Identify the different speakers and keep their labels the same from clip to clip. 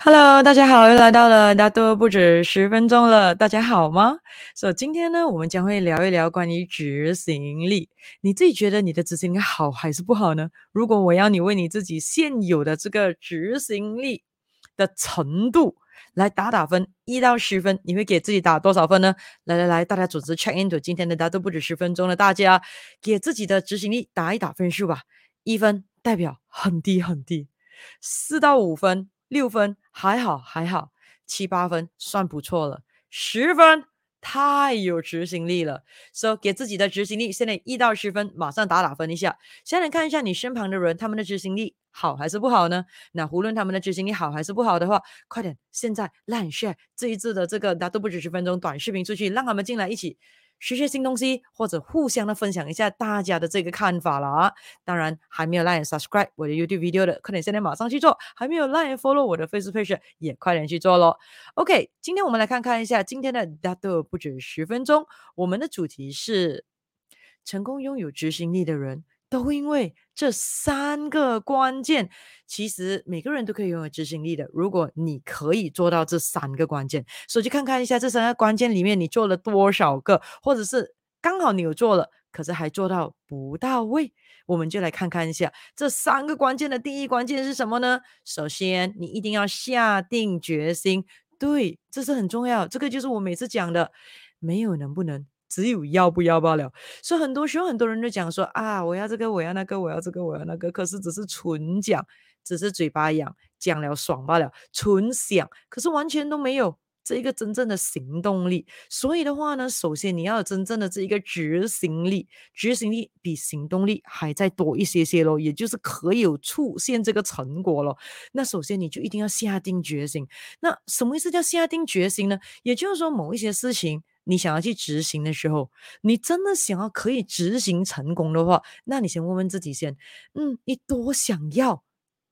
Speaker 1: Hello，大家好，又来到了大多不止十分钟了，大家好吗？所以今天呢，我们将会聊一聊关于执行力。你自己觉得你的执行力好还是不好呢？如果我要你为你自己现有的这个执行力的程度来打打分，一到十分，你会给自己打多少分呢？来来来，大家组织 check into 今天的大多不止十分钟了，大家给自己的执行力打一打分数吧。一分代表很低很低，四到五分。六分还好还好，七八分算不错了，十分太有执行力了。所以给自己的执行力现在一到十分，马上打打分一下。现在看一下你身旁的人，他们的执行力好还是不好呢？那无论他们的执行力好还是不好的话，快点现在让 share 这一次的这个大都不止十分钟短视频出去，让他们进来一起。学学新东西，或者互相的分享一下大家的这个看法了啊！当然，还没有 like subscribe 我的 YouTube video 的，快点现在马上去做；还没有 like follow 我的 Facebook page，也快点去做咯。OK，今天我们来看看一下今天的 d a t o 不止十分钟，我们的主题是成功拥有执行力的人。都因为这三个关键，其实每个人都可以拥有执行力的。如果你可以做到这三个关键，所以去看看一下这三个关键里面你做了多少个，或者是刚好你有做了，可是还做到不到位，我们就来看看一下这三个关键的第一关键是什么呢？首先，你一定要下定决心，对，这是很重要。这个就是我每次讲的，没有能不能。只有要不要罢了，所以很多时候很多人都讲说啊，我要这个，我要那个，我要这个，我要那个，可是只是纯讲，只是嘴巴痒，讲了爽罢了，纯想，可是完全都没有这一个真正的行动力。所以的话呢，首先你要有真正的这一个执行力，执行力比行动力还再多一些些咯，也就是可以有出现这个成果咯。那首先你就一定要下定决心。那什么意思叫下定决心呢？也就是说某一些事情。你想要去执行的时候，你真的想要可以执行成功的话，那你先问问自己先，嗯，你多想要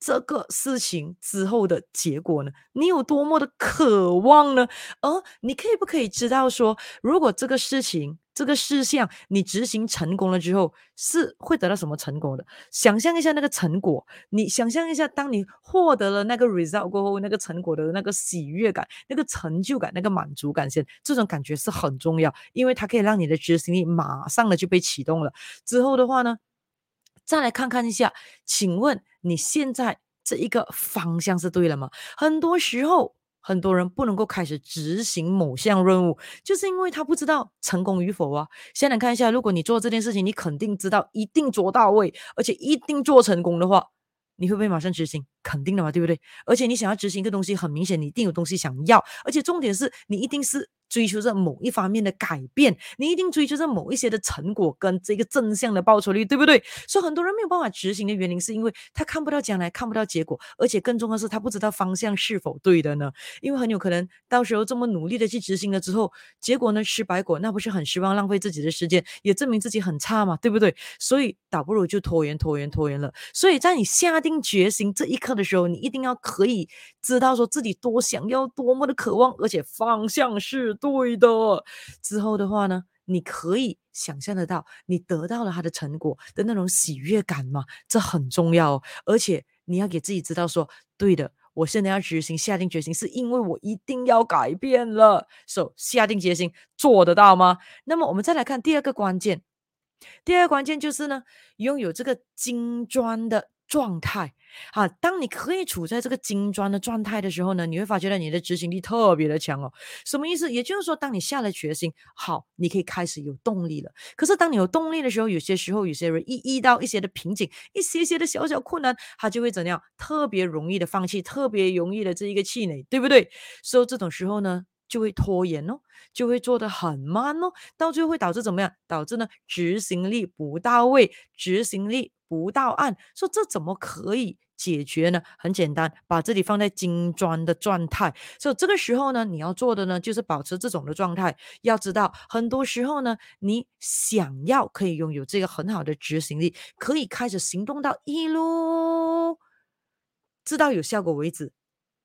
Speaker 1: 这个事情之后的结果呢？你有多么的渴望呢？而你可以不可以知道说，如果这个事情，这个事项你执行成功了之后，是会得到什么成果的？想象一下那个成果，你想象一下，当你获得了那个 result 过后，那个成果的那个喜悦感、那个成就感、那个满足感，先这种感觉是很重要，因为它可以让你的执行力马上的就被启动了。之后的话呢，再来看看一下，请问你现在这一个方向是对了吗？很多时候。很多人不能够开始执行某项任务，就是因为他不知道成功与否啊。先来看一下，如果你做这件事情，你肯定知道一定做到位，而且一定做成功的话，你会不会马上执行？肯定的嘛，对不对？而且你想要执行一个东西，很明显你一定有东西想要，而且重点是你一定是。追求着某一方面的改变，你一定追求着某一些的成果跟这个正向的报酬率，对不对？所以很多人没有办法执行的原因，是因为他看不到将来，看不到结果，而且更重要的是他不知道方向是否对的呢？因为很有可能到时候这么努力的去执行了之后，结果呢，吃白果，那不是很失望，浪费自己的时间，也证明自己很差嘛，对不对？所以倒不如就拖延、拖延、拖延了。所以在你下定决心这一刻的时候，你一定要可以知道说自己多想要、多么的渴望，而且方向是。对的，之后的话呢，你可以想象得到，你得到了他的成果的那种喜悦感嘛，这很重要哦。而且你要给自己知道说，对的，我现在要执行，下定决心，是因为我一定要改变了。So，下定决心做得到吗？那么我们再来看第二个关键，第二个关键就是呢，拥有这个金砖的。状态啊，当你可以处在这个金砖的状态的时候呢，你会发觉到你的执行力特别的强哦。什么意思？也就是说，当你下了决心，好，你可以开始有动力了。可是，当你有动力的时候，有些时候，有些人一遇到一些的瓶颈，一些些的小小困难，他就会怎样？特别容易的放弃，特别容易的这一个气馁，对不对？所以这种时候呢，就会拖延哦，就会做得很慢哦，到最后会导致怎么样？导致呢，执行力不到位，执行力。不到岸，说这怎么可以解决呢？很简单，把自己放在金砖的状态。所以这个时候呢，你要做的呢，就是保持这种的状态。要知道，很多时候呢，你想要可以拥有这个很好的执行力，可以开始行动到一路，直到有效果为止。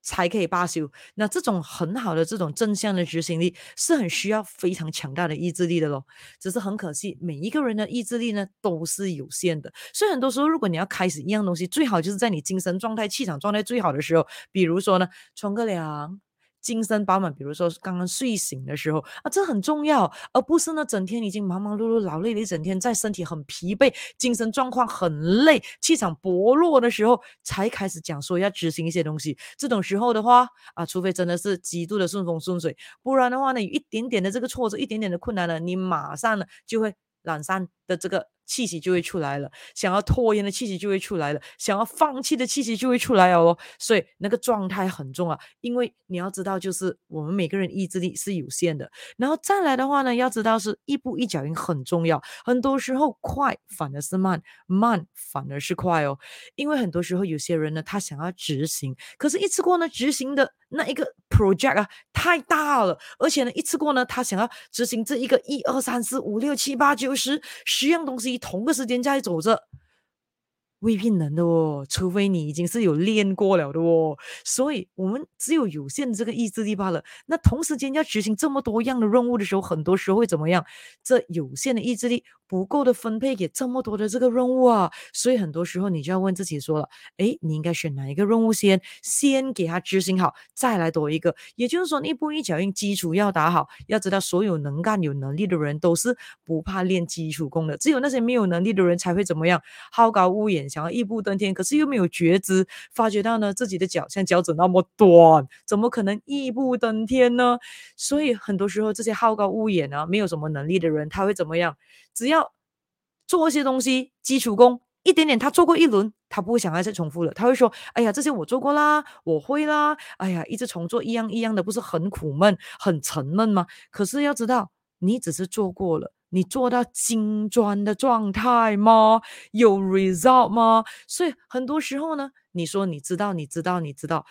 Speaker 1: 才可以罢休。那这种很好的这种正向的执行力，是很需要非常强大的意志力的咯。只是很可惜，每一个人的意志力呢都是有限的。所以很多时候，如果你要开始一样东西，最好就是在你精神状态、气场状态最好的时候，比如说呢，冲个凉。精神饱满，比如说刚刚睡醒的时候啊，这很重要，而不是呢整天已经忙忙碌碌、劳累了一整天，在身体很疲惫、精神状况很累、气场薄弱的时候，才开始讲说要执行一些东西。这种时候的话啊，除非真的是极度的顺风顺水，不然的话呢，有一点点的这个挫折、一点点的困难呢，你马上呢就会懒散的这个。气息就会出来了，想要拖延的气息就会出来了，想要放弃的气息就会出来哦。所以那个状态很重要，因为你要知道，就是我们每个人意志力是有限的。然后再来的话呢，要知道是一步一脚印很重要。很多时候快反而是慢，慢反而是快哦。因为很多时候有些人呢，他想要执行，可是一次过呢执行的。那一个 project 啊，太大了，而且呢，一次过呢，他想要执行这一个一二三四五六七八九十十样东西，同个时间在走着。未必能的哦，除非你已经是有练过了的哦。所以，我们只有有限的这个意志力罢了。那同时间要执行这么多样的任务的时候，很多时候会怎么样？这有限的意志力不够的分配给这么多的这个任务啊。所以，很多时候你就要问自己说了：诶，你应该选哪一个任务先？先给他执行好，再来多一个。也就是说，一步一脚印，基础要打好。要知道，所有能干有能力的人都是不怕练基础功的。只有那些没有能力的人才会怎么样？好高骛远。想要一步登天，可是又没有觉知，发觉到呢自己的脚像脚趾那么短，怎么可能一步登天呢？所以很多时候这些好高骛远啊，没有什么能力的人，他会怎么样？只要做一些东西，基础功一点点，他做过一轮，他不会想要再重复了。他会说：“哎呀，这些我做过啦，我会啦。哎呀，一直重做一样一样的，不是很苦闷、很沉闷吗？”可是要知道，你只是做过了。你做到金砖的状态吗？有 result 吗？所以很多时候呢，你说你知道，你知道，你知道。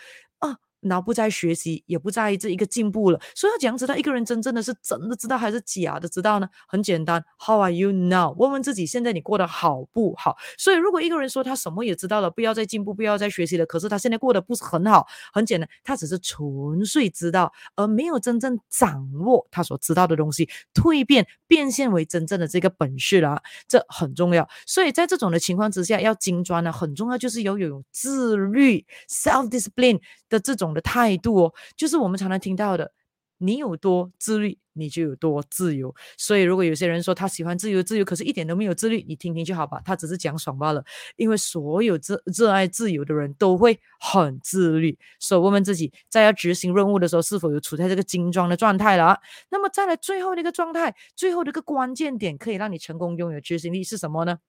Speaker 1: 然后不再学习，也不在意这一个进步了。所以要怎样知道一个人真正的是真的知道还是假的知道呢？很简单，How are you now？问问自己，现在你过得好不好？所以如果一个人说他什么也知道了，不要再进步，不要再学习了，可是他现在过得不是很好，很简单，他只是纯粹知道，而没有真正掌握他所知道的东西，蜕变变现为真正的这个本事了，这很重要。所以在这种的情况之下，要精专呢，很重要就是要有自律 （self discipline） 的这种。的态度哦，就是我们常常听到的，你有多自律，你就有多自由。所以，如果有些人说他喜欢自由，自由，可是一点都没有自律，你听听就好吧，他只是讲爽罢了。因为所有热热爱自由的人都会很自律。所以，问问自己，在要执行任务的时候，是否有处在这个精装的状态了？那么，再来最后的一个状态，最后的一个关键点，可以让你成功拥有执行力是什么呢？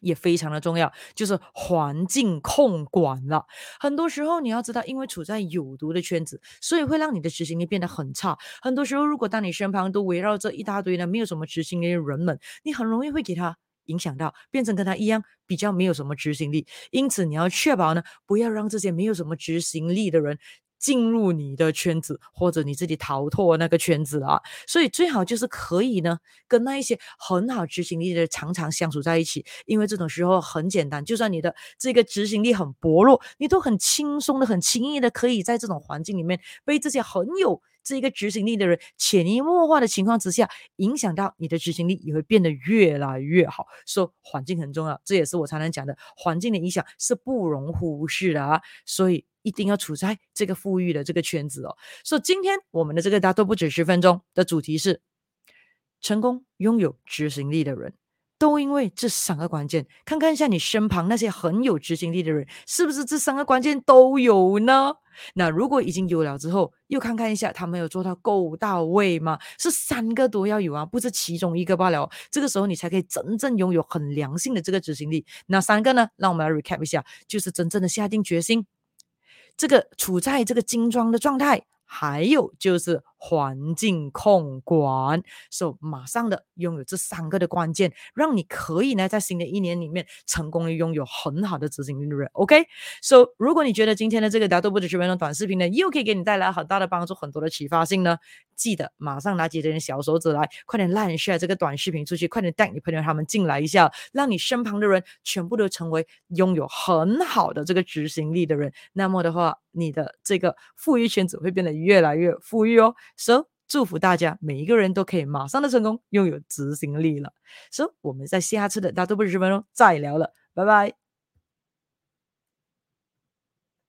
Speaker 1: 也非常的重要，就是环境控管了。很多时候你要知道，因为处在有毒的圈子，所以会让你的执行力变得很差。很多时候，如果当你身旁都围绕着一大堆呢没有什么执行力的人们，你很容易会给他影响到，变成跟他一样比较没有什么执行力。因此，你要确保呢，不要让这些没有什么执行力的人。进入你的圈子，或者你自己逃脱那个圈子啊，所以最好就是可以呢，跟那一些很好执行力的人常常相处在一起，因为这种时候很简单，就算你的这个执行力很薄弱，你都很轻松的、很轻易的可以在这种环境里面被这些很有这个执行力的人潜移默化的情况之下，影响到你的执行力也会变得越来越好。所以环境很重要，这也是我常常讲的，环境的影响是不容忽视的啊，所以。一定要处在这个富裕的这个圈子哦。所以今天我们的这个大都不止十分钟的主题是：成功拥有执行力的人，都因为这三个关键。看看一下你身旁那些很有执行力的人，是不是这三个关键都有呢？那如果已经有了之后，又看看一下他们有做到够到位吗？是三个都要有啊，不是其中一个罢了。这个时候你才可以真正拥有很良性的这个执行力。那三个呢？让我们来 recap 一下，就是真正的下定决心。这个处在这个精装的状态，还有就是环境控管。所、so, 以马上的拥有这三个的关键，让你可以呢在新的一年里面成功的拥有很好的执行力的人。OK，So、如果你觉得今天的这个大都不止十分钟短视频呢，又可以给你带来很大的帮助，很多的启发性呢，记得马上拿起这根小手指来，快点 like share 这个短视频出去，快点带你朋友他们进来一下，让你身旁的人全部都成为拥有很好的这个执行力的人。那么的话，你的这个富裕圈子会变得越来越富裕哦。So 祝福大家每一个人都可以马上的成功，拥有执行力了。So 我们在下次的大都不止十分钟再聊了，拜拜。